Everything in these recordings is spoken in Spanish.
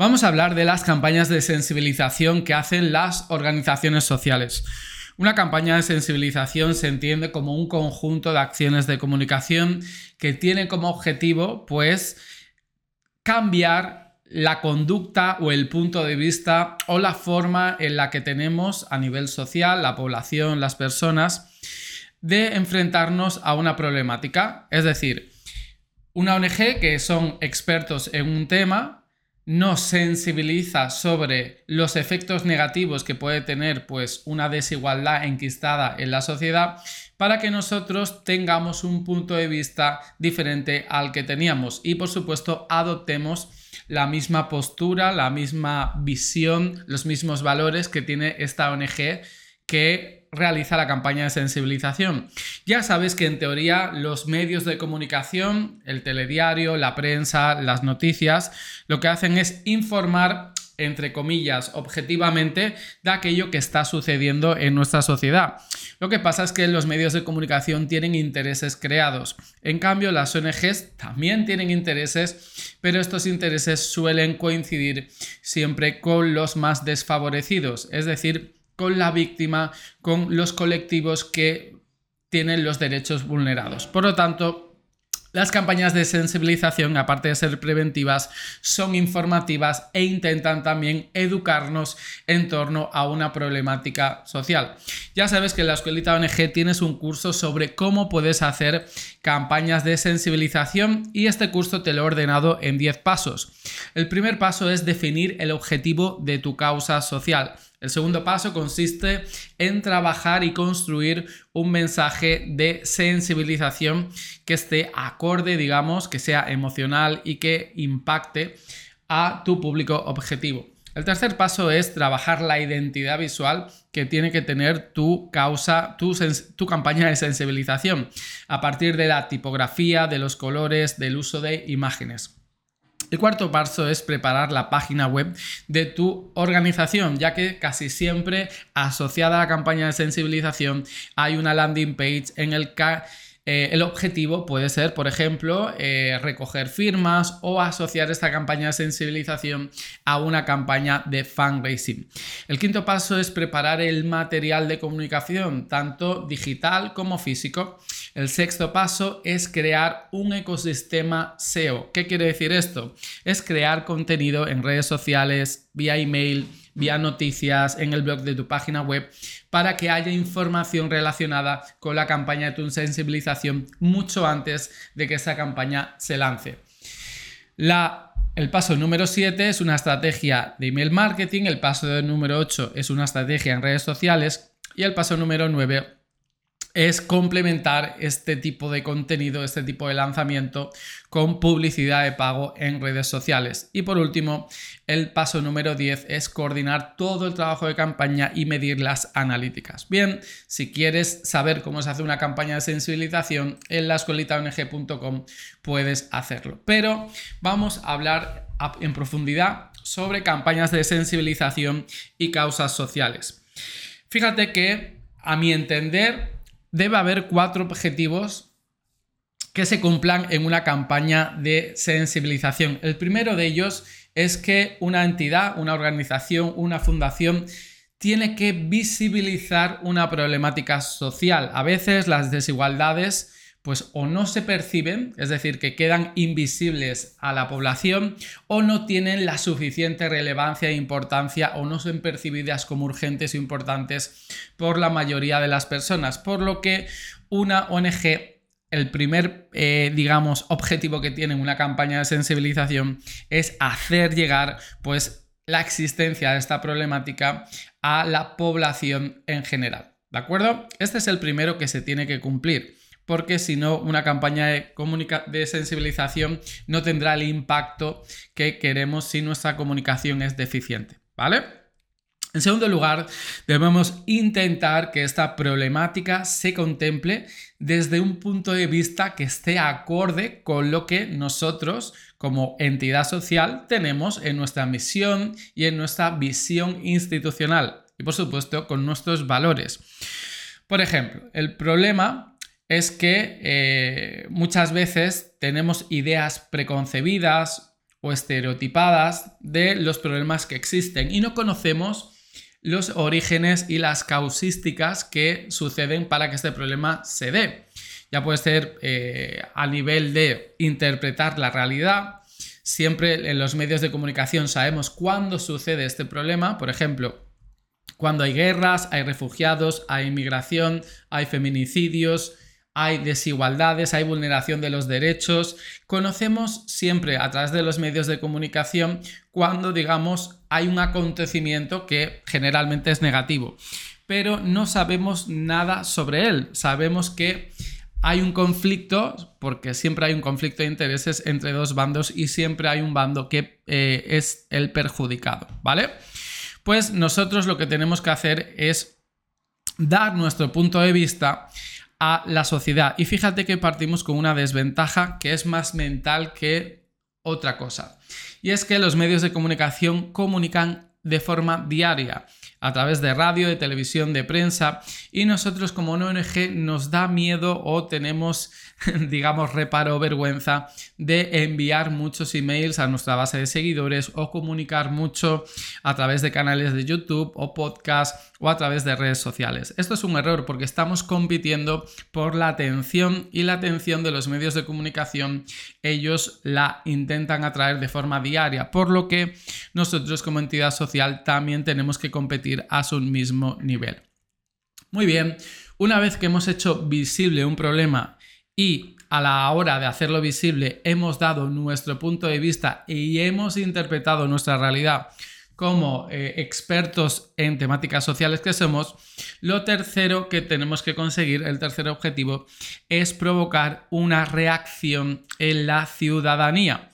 Vamos a hablar de las campañas de sensibilización que hacen las organizaciones sociales. Una campaña de sensibilización se entiende como un conjunto de acciones de comunicación que tiene como objetivo, pues, cambiar la conducta o el punto de vista o la forma en la que tenemos a nivel social, la población, las personas, de enfrentarnos a una problemática. Es decir, una ONG que son expertos en un tema nos sensibiliza sobre los efectos negativos que puede tener pues una desigualdad enquistada en la sociedad para que nosotros tengamos un punto de vista diferente al que teníamos. Y por supuesto adoptemos la misma postura, la misma visión, los mismos valores que tiene esta ONG que realiza la campaña de sensibilización. Ya sabes que en teoría los medios de comunicación, el telediario, la prensa, las noticias, lo que hacen es informar entre comillas, objetivamente de aquello que está sucediendo en nuestra sociedad. Lo que pasa es que los medios de comunicación tienen intereses creados. En cambio, las ONGs también tienen intereses, pero estos intereses suelen coincidir siempre con los más desfavorecidos, es decir, con la víctima, con los colectivos que tienen los derechos vulnerados. Por lo tanto, las campañas de sensibilización, aparte de ser preventivas, son informativas e intentan también educarnos en torno a una problemática social. Ya sabes que en la Escuelita ONG tienes un curso sobre cómo puedes hacer campañas de sensibilización y este curso te lo he ordenado en 10 pasos. El primer paso es definir el objetivo de tu causa social. El segundo paso consiste en trabajar y construir un mensaje de sensibilización que esté acorde, digamos, que sea emocional y que impacte a tu público objetivo. El tercer paso es trabajar la identidad visual que tiene que tener tu causa, tu, tu, campaña de sensibilización, a partir de la tipografía, de los colores, del uso de imágenes. El cuarto paso es preparar la página web de tu organización, ya que casi siempre asociada a la campaña de sensibilización hay una landing page en el que eh, el objetivo puede ser, por ejemplo, eh, recoger firmas o asociar esta campaña de sensibilización a una campaña de fundraising. El quinto paso es preparar el material de comunicación, tanto digital como físico. El sexto paso es crear un ecosistema SEO. ¿Qué quiere decir esto? Es crear contenido en redes sociales, vía email, vía noticias, en el blog de tu página web, para que haya información relacionada con la campaña de tu sensibilización mucho antes de que esa campaña se lance. La, el paso número 7 es una estrategia de email marketing, el paso número 8 es una estrategia en redes sociales y el paso número 9 es complementar este tipo de contenido, este tipo de lanzamiento con publicidad de pago en redes sociales. Y por último, el paso número 10 es coordinar todo el trabajo de campaña y medir las analíticas. Bien, si quieres saber cómo se hace una campaña de sensibilización, en la escuelitaong.com puedes hacerlo. Pero vamos a hablar en profundidad sobre campañas de sensibilización y causas sociales. Fíjate que, a mi entender, debe haber cuatro objetivos que se cumplan en una campaña de sensibilización. El primero de ellos es que una entidad, una organización, una fundación tiene que visibilizar una problemática social. A veces las desigualdades pues o no se perciben, es decir, que quedan invisibles a la población, o no tienen la suficiente relevancia e importancia o no son percibidas como urgentes e importantes por la mayoría de las personas, por lo que una ONG el primer, eh, digamos, objetivo que tiene una campaña de sensibilización es hacer llegar, pues, la existencia de esta problemática a la población en general. ¿De acuerdo? Este es el primero que se tiene que cumplir porque si no, una campaña de, de sensibilización no tendrá el impacto que queremos si nuestra comunicación es deficiente, ¿vale? En segundo lugar, debemos intentar que esta problemática se contemple desde un punto de vista que esté acorde con lo que nosotros como entidad social tenemos en nuestra misión y en nuestra visión institucional y por supuesto con nuestros valores. Por ejemplo, el problema es que eh, muchas veces tenemos ideas preconcebidas o estereotipadas de los problemas que existen y no conocemos los orígenes y las causísticas que suceden para que este problema se dé. Ya puede ser eh, a nivel de interpretar la realidad. Siempre en los medios de comunicación sabemos cuándo sucede este problema. Por ejemplo, cuando hay guerras, hay refugiados, hay inmigración, hay feminicidios, hay desigualdades, hay vulneración de los derechos. Conocemos siempre a través de los medios de comunicación cuando, digamos, hay un acontecimiento que generalmente es negativo, pero no sabemos nada sobre él. Sabemos que hay un conflicto, porque siempre hay un conflicto de intereses entre dos bandos y siempre hay un bando que eh, es el perjudicado, ¿vale? Pues nosotros lo que tenemos que hacer es dar nuestro punto de vista a la sociedad. Y fíjate que partimos con una desventaja que es más mental que otra cosa. Y es que los medios de comunicación comunican de forma diaria a través de radio, de televisión, de prensa y nosotros como ONG nos da miedo o tenemos digamos reparo o vergüenza de enviar muchos emails a nuestra base de seguidores o comunicar mucho a través de canales de YouTube o podcast o a través de redes sociales. Esto es un error porque estamos compitiendo por la atención y la atención de los medios de comunicación ellos la intentan atraer de forma diaria, por lo que nosotros como entidad social también tenemos que competir a su mismo nivel. Muy bien, una vez que hemos hecho visible un problema y a la hora de hacerlo visible hemos dado nuestro punto de vista y hemos interpretado nuestra realidad como eh, expertos en temáticas sociales que somos, lo tercero que tenemos que conseguir, el tercer objetivo, es provocar una reacción en la ciudadanía.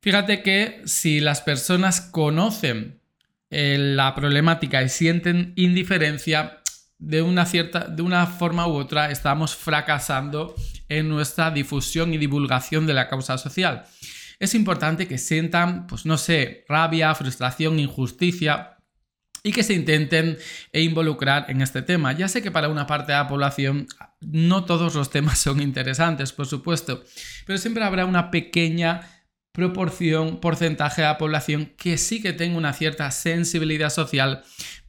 Fíjate que si las personas conocen eh, la problemática y sienten indiferencia, de una cierta, de una forma u otra, estamos fracasando en nuestra difusión y divulgación de la causa social es importante que sientan, pues no sé, rabia, frustración, injusticia y que se intenten involucrar en este tema. Ya sé que para una parte de la población no todos los temas son interesantes, por supuesto, pero siempre habrá una pequeña proporción, porcentaje de la población que sí que tenga una cierta sensibilidad social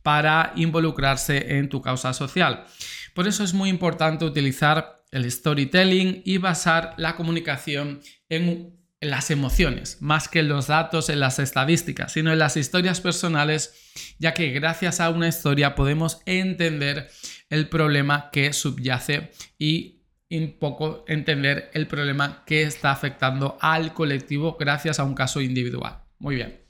para involucrarse en tu causa social. Por eso es muy importante utilizar el storytelling y basar la comunicación en en las emociones, más que en los datos, en las estadísticas, sino en las historias personales, ya que gracias a una historia podemos entender el problema que subyace y un poco entender el problema que está afectando al colectivo gracias a un caso individual. Muy bien.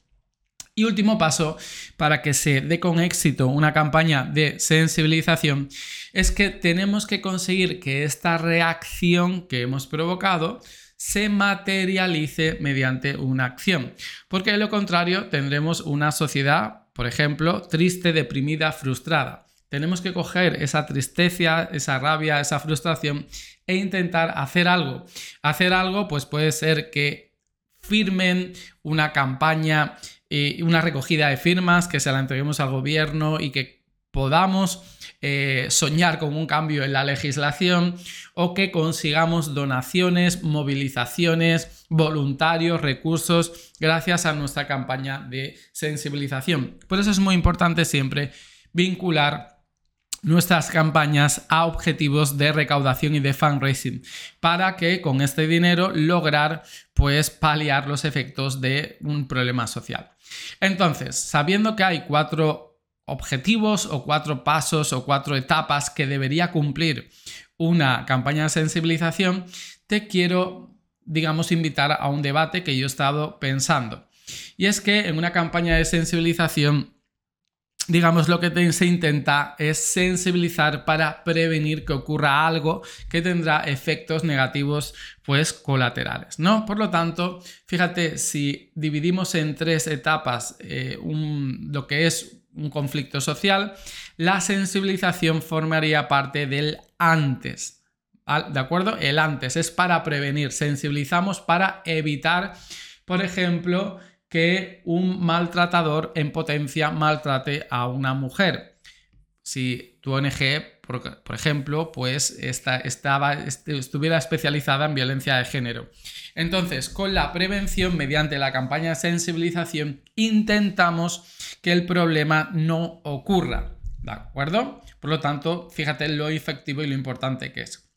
Y último paso para que se dé con éxito una campaña de sensibilización es que tenemos que conseguir que esta reacción que hemos provocado se materialice mediante una acción. Porque de lo contrario tendremos una sociedad, por ejemplo, triste, deprimida, frustrada. Tenemos que coger esa tristeza, esa rabia, esa frustración e intentar hacer algo. Hacer algo pues puede ser que firmen una campaña, y una recogida de firmas, que se la entreguemos al gobierno y que podamos eh, soñar con un cambio en la legislación o que consigamos donaciones, movilizaciones, voluntarios, recursos, gracias a nuestra campaña de sensibilización. Por eso es muy importante siempre vincular nuestras campañas a objetivos de recaudación y de fundraising para que con este dinero lograr pues paliar los efectos de un problema social. Entonces, sabiendo que hay cuatro objetivos o cuatro pasos o cuatro etapas que debería cumplir una campaña de sensibilización, te quiero, digamos, invitar a un debate que yo he estado pensando. Y es que en una campaña de sensibilización, digamos, lo que se intenta es sensibilizar para prevenir que ocurra algo que tendrá efectos negativos, pues, colaterales, ¿no? Por lo tanto, fíjate, si dividimos en tres etapas eh, lo que es un conflicto social, la sensibilización formaría parte del antes. ¿De acuerdo? El antes es para prevenir, sensibilizamos para evitar, por ejemplo, que un maltratador en potencia maltrate a una mujer. Si tu ONG por, por ejemplo, pues estaba, estuviera especializada en violencia de género. Entonces, con la prevención, mediante la campaña de sensibilización, intentamos que el problema no ocurra. ¿De acuerdo? Por lo tanto, fíjate lo efectivo y lo importante que es.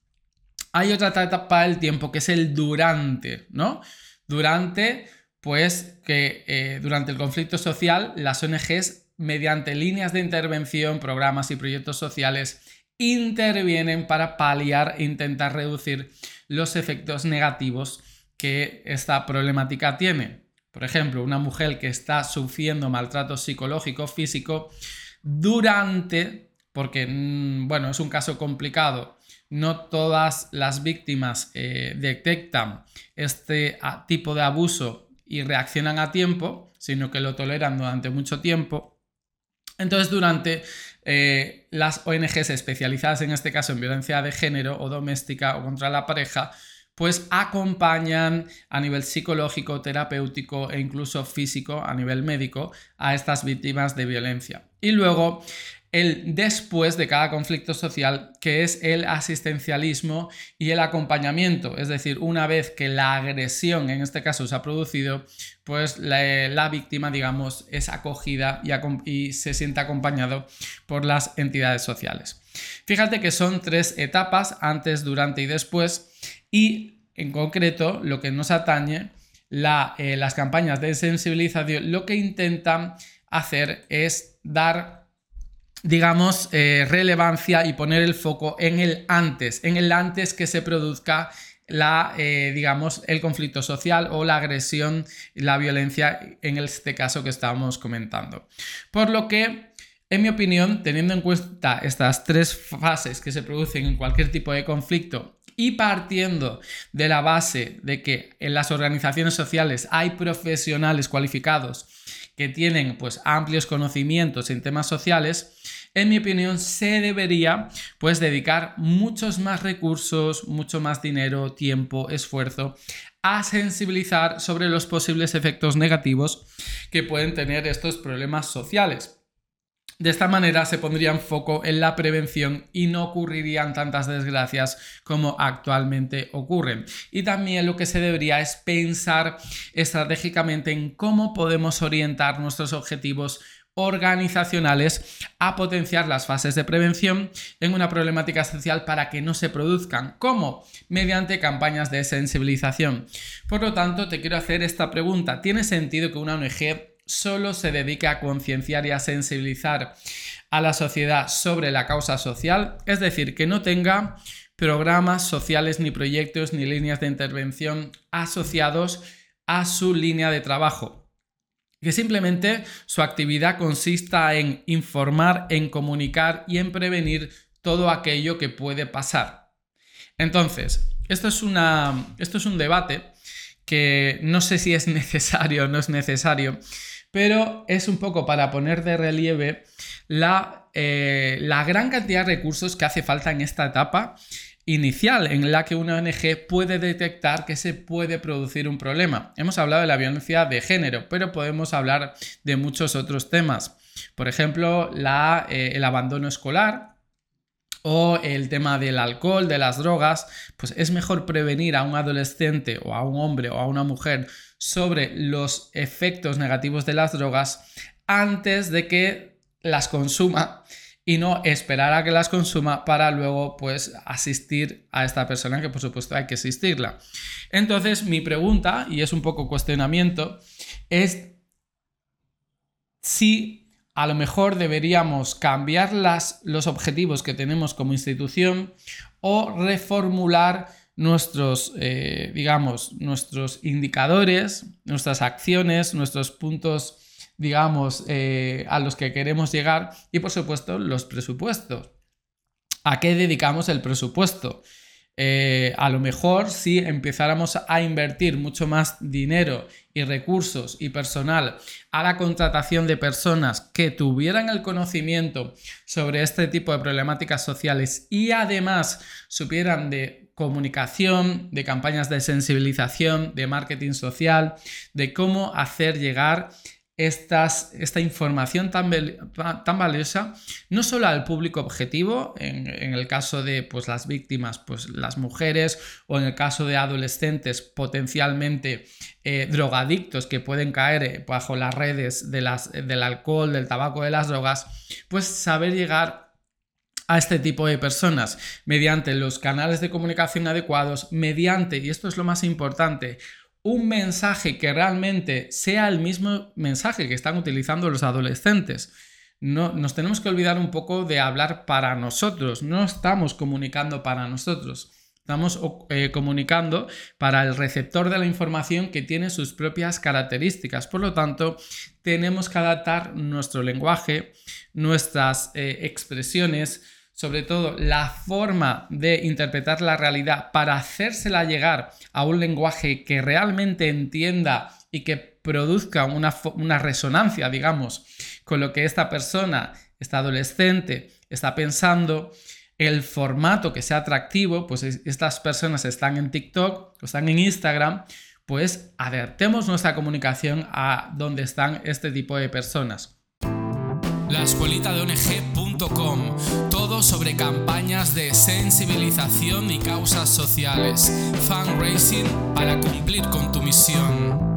Hay otra etapa del tiempo que es el durante, ¿no? Durante, pues que eh, durante el conflicto social las ONGs, mediante líneas de intervención, programas y proyectos sociales, intervienen para paliar e intentar reducir los efectos negativos que esta problemática tiene. Por ejemplo, una mujer que está sufriendo maltrato psicológico, físico, durante, porque, mm, bueno, es un caso complicado, no todas las víctimas eh, detectan este tipo de abuso y reaccionan a tiempo, sino que lo toleran durante mucho tiempo. Entonces, durante eh, las ONGs especializadas en este caso en violencia de género o doméstica o contra la pareja, pues acompañan a nivel psicológico, terapéutico e incluso físico, a nivel médico, a estas víctimas de violencia. Y luego el después de cada conflicto social, que es el asistencialismo y el acompañamiento. Es decir, una vez que la agresión, en este caso, se ha producido, pues la, víctima, digamos, es acogida y, se siente acompañado por las entidades sociales. Fíjate que son tres etapas, antes, durante y después, y en concreto lo que nos atañe, eh, las campañas de sensibilización lo que intentan hacer es dar, digamos, eh, relevancia y poner el foco en el antes, en el antes que se produzca la, eh, digamos, el conflicto social o la agresión, la violencia, en este caso que estábamos comentando. Por lo que, en mi opinión, teniendo en cuenta estas tres fases que se producen en cualquier tipo de conflicto y partiendo de la base de que en las organizaciones sociales hay profesionales cualificados que tienen pues amplios conocimientos en temas sociales, en mi opinión se debería pues dedicar muchos más recursos, mucho más dinero, tiempo, esfuerzo a sensibilizar sobre los posibles efectos negativos que pueden tener estos problemas sociales. De esta manera se pondría en foco en la prevención y no ocurrirían tantas desgracias como actualmente ocurren. Y también lo que se debería es pensar estratégicamente en cómo podemos orientar nuestros objetivos organizacionales a potenciar las fases de prevención en una problemática social para que no se produzcan. ¿Cómo? Mediante campañas de sensibilización. Por lo tanto, te quiero hacer esta pregunta. ¿Tiene sentido que una ONG solo se dedica a concienciar y a sensibilizar a la sociedad sobre la causa social, es decir, que no tenga programas sociales ni proyectos ni líneas de intervención asociados a su línea de trabajo. Que simplemente su actividad consista en informar, en comunicar y en prevenir todo aquello que puede pasar. Entonces, esto es, una, esto es un debate que no sé si es necesario o no es necesario, pero es un poco para poner de relieve la, eh, la gran cantidad de recursos que hace falta en esta etapa inicial en la que una ONG puede detectar que se puede producir un problema. Hemos hablado de la violencia de género, pero podemos hablar de muchos otros temas. Por ejemplo, eh, el abandono escolar, o el tema del alcohol, de las drogas, pues es mejor prevenir a un adolescente o a un hombre o a una mujer sobre los efectos negativos de las drogas antes de que las consuma y no esperar a que las consuma para luego pues asistir a esta persona que por supuesto hay que asistirla. Entonces mi pregunta, y es un poco cuestionamiento, es si a lo mejor deberíamos cambiar las, los objetivos que tenemos como institución o reformular nuestros, eh, digamos, nuestros indicadores, nuestras acciones, nuestros puntos, digamos, eh, a los que queremos llegar y, por supuesto, los presupuestos. ¿A qué dedicamos el presupuesto? Eh, a lo mejor si empezáramos a invertir mucho más dinero y recursos y personal a la contratación de personas que tuvieran el conocimiento sobre este tipo de problemáticas sociales y además supieran de comunicación, de campañas de sensibilización, de marketing social, de cómo hacer llegar esta información tan, tan, valiosa no solo al público objetivo, en, el caso de pues, las víctimas, pues las mujeres, o en el caso de adolescentes potencialmente eh, drogadictos que pueden caer eh, bajo las redes de las, del alcohol, del tabaco, de las drogas, pues saber llegar a este tipo de personas mediante los canales de comunicación adecuados, mediante, y esto es lo más importante, un mensaje que realmente sea el mismo mensaje que están utilizando los adolescentes. No, nos tenemos que olvidar un poco de hablar para nosotros, no estamos comunicando para nosotros, estamos eh, comunicando para el receptor de la información que tiene sus propias características. Por lo tanto, tenemos que adaptar nuestro lenguaje, nuestras eh, expresiones, sobre todo la forma de interpretar la realidad para hacérsela llegar a un lenguaje que realmente entienda y que produzca una, una resonancia, digamos, con lo que esta persona, esta adolescente, está pensando, el formato que sea atractivo, pues estas personas están en TikTok están en Instagram, pues adaptemos nuestra comunicación a donde están este tipo de personas. La escuelita de ONG.com todo sobre campañas de sensibilización y causas sociales. Fundraising para cumplir con tu misión.